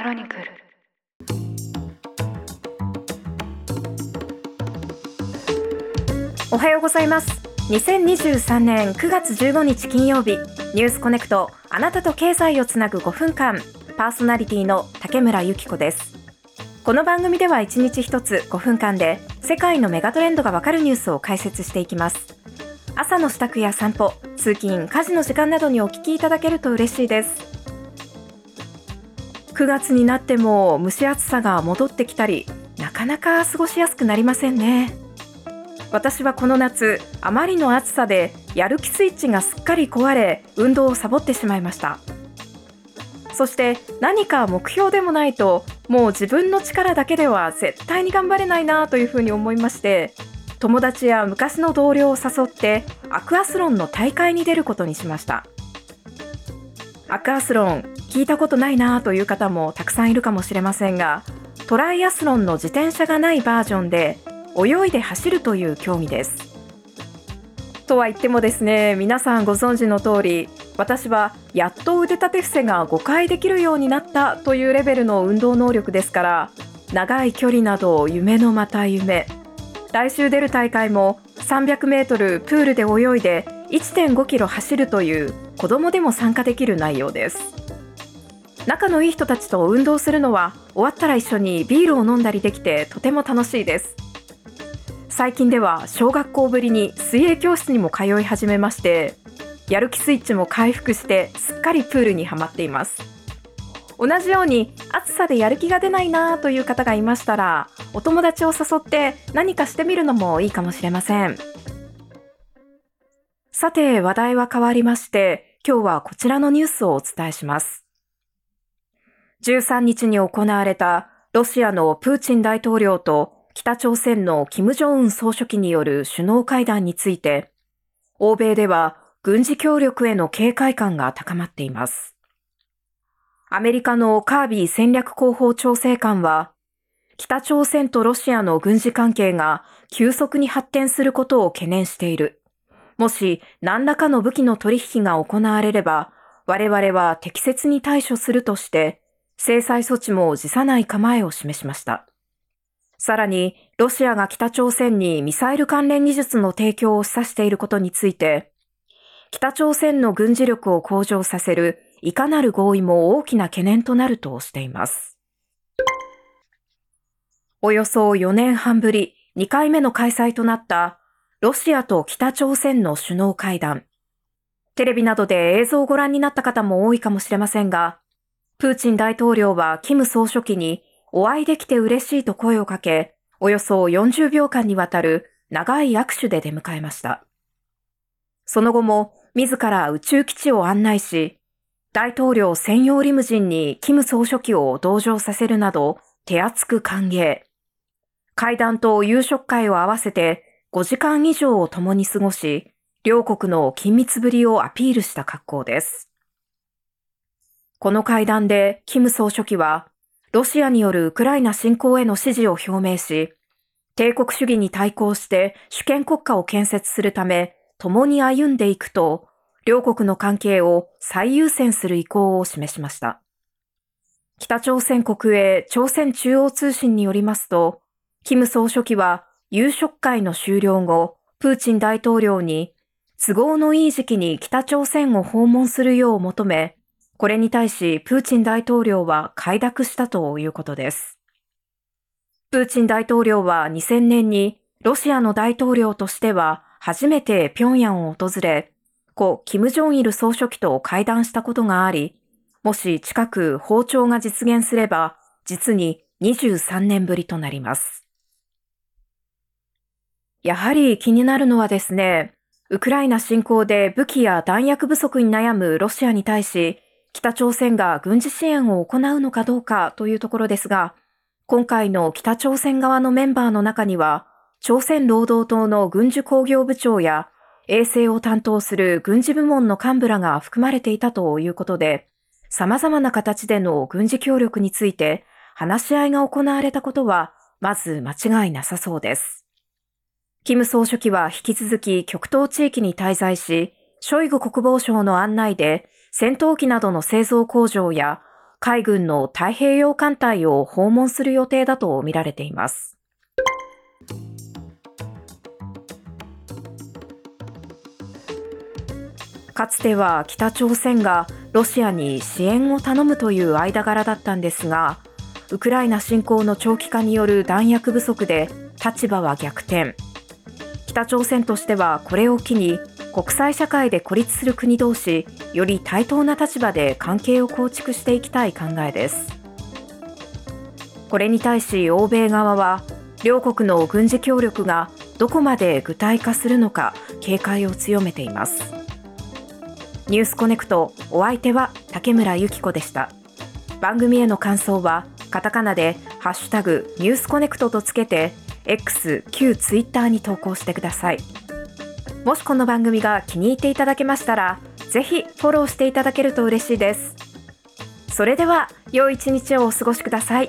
クロニクル。おはようございます。2023年9月15日金曜日ニュースコネクトあなたと経済をつなぐ5分間パーソナリティの竹村由紀子です。この番組では1日1つ5分間で世界のメガトレンドがわかるニュースを解説していきます。朝の支度や散歩通勤家事の時間などにお聞きいただけると嬉しいです。9月になっても蒸し暑さが戻ってきたりなかなか過ごしやすくなりませんね。私はこの夏あまりの暑さでやる気スイッチがすっかり壊れ運動をサボってしまいました。そして何か目標でもないともう自分の力だけでは絶対に頑張れないなというふうに思いまして友達や昔の同僚を誘ってアクアスロンの大会に出ることにしました。アクアスロン聞いたことないなという方もたくさんいるかもしれませんがトライアスロンの自転車がないバージョンで泳いで走るという競技です。とは言ってもですね皆さんご存知の通り私はやっと腕立て伏せが5回できるようになったというレベルの運動能力ですから長い距離など夢のまた夢来週出る大会も300メートルプールで泳いで1.5キロ走るという子供でも参加できる内容です仲のいい人たちと運動するのは終わったら一緒にビールを飲んだりできてとても楽しいです。最近では小学校ぶりに水泳教室にも通い始めましてやる気スイッチも回復してすっかりプールにはまっています。同じように暑さでやる気が出ないなという方がいましたらお友達を誘って何かしてみるのもいいかもしれません。さて話題は変わりまして今日はこちらのニュースをお伝えします。13日に行われたロシアのプーチン大統領と北朝鮮の金正恩総書記による首脳会談について、欧米では軍事協力への警戒感が高まっています。アメリカのカービー戦略広報調整官は、北朝鮮とロシアの軍事関係が急速に発展することを懸念している。もし何らかの武器の取引が行われれば、我々は適切に対処するとして、制裁措置も辞さない構えを示しました。さらに、ロシアが北朝鮮にミサイル関連技術の提供を示唆していることについて、北朝鮮の軍事力を向上させるいかなる合意も大きな懸念となるとしています。およそ4年半ぶり2回目の開催となったロシアと北朝鮮の首脳会談。テレビなどで映像をご覧になった方も多いかもしれませんが、プーチン大統領はキム総書記にお会いできて嬉しいと声をかけ、およそ40秒間にわたる長い握手で出迎えました。その後も自ら宇宙基地を案内し、大統領専用リムジンにキム総書記を同乗させるなど手厚く歓迎。会談と夕食会を合わせて5時間以上を共に過ごし、両国の緊密ぶりをアピールした格好です。この会談でキム総書記はロシアによるウクライナ侵攻への支持を表明し、帝国主義に対抗して主権国家を建設するため、共に歩んでいくと、両国の関係を最優先する意向を示しました。北朝鮮国営朝鮮中央通信によりますと、キム総書記は夕食会の終了後、プーチン大統領に都合のいい時期に北朝鮮を訪問するよう求め、これに対しプーチン大統領は快諾したということです。プーチン大統領は2000年にロシアの大統領としては初めて平壌を訪れ、故キム・ジョンイル総書記と会談したことがあり、もし近く訪朝が実現すれば、実に23年ぶりとなります。やはり気になるのはですね、ウクライナ侵攻で武器や弾薬不足に悩むロシアに対し、北朝鮮が軍事支援を行うのかどうかというところですが、今回の北朝鮮側のメンバーの中には、朝鮮労働党の軍需工業部長や衛星を担当する軍事部門の幹部らが含まれていたということで、様々な形での軍事協力について話し合いが行われたことは、まず間違いなさそうです。キム総書記は引き続き極東地域に滞在し、ショイグ国防省の案内で戦闘機などの製造工場や海軍の太平洋艦隊を訪問する予定だと見られています。かつては北朝鮮がロシアに支援を頼むという間柄だったんですが、ウクライナ侵攻の長期化による弾薬不足で立場は逆転。北朝鮮としてはこれを機に国際社会で孤立する国同士、より対等な立場で関係を構築していきたい考えです。これに対し欧米側は、両国の軍事協力がどこまで具体化するのか警戒を強めています。ニュースコネクトお相手は竹村由紀子でした。番組への感想はカタカナでハッシュタグニュースコネクトとつけて X 旧 Twitter に投稿してください。もしこの番組が気に入っていただけましたら、ぜひフォローしていただけると嬉しいです。それでは良い一日をお過ごしください。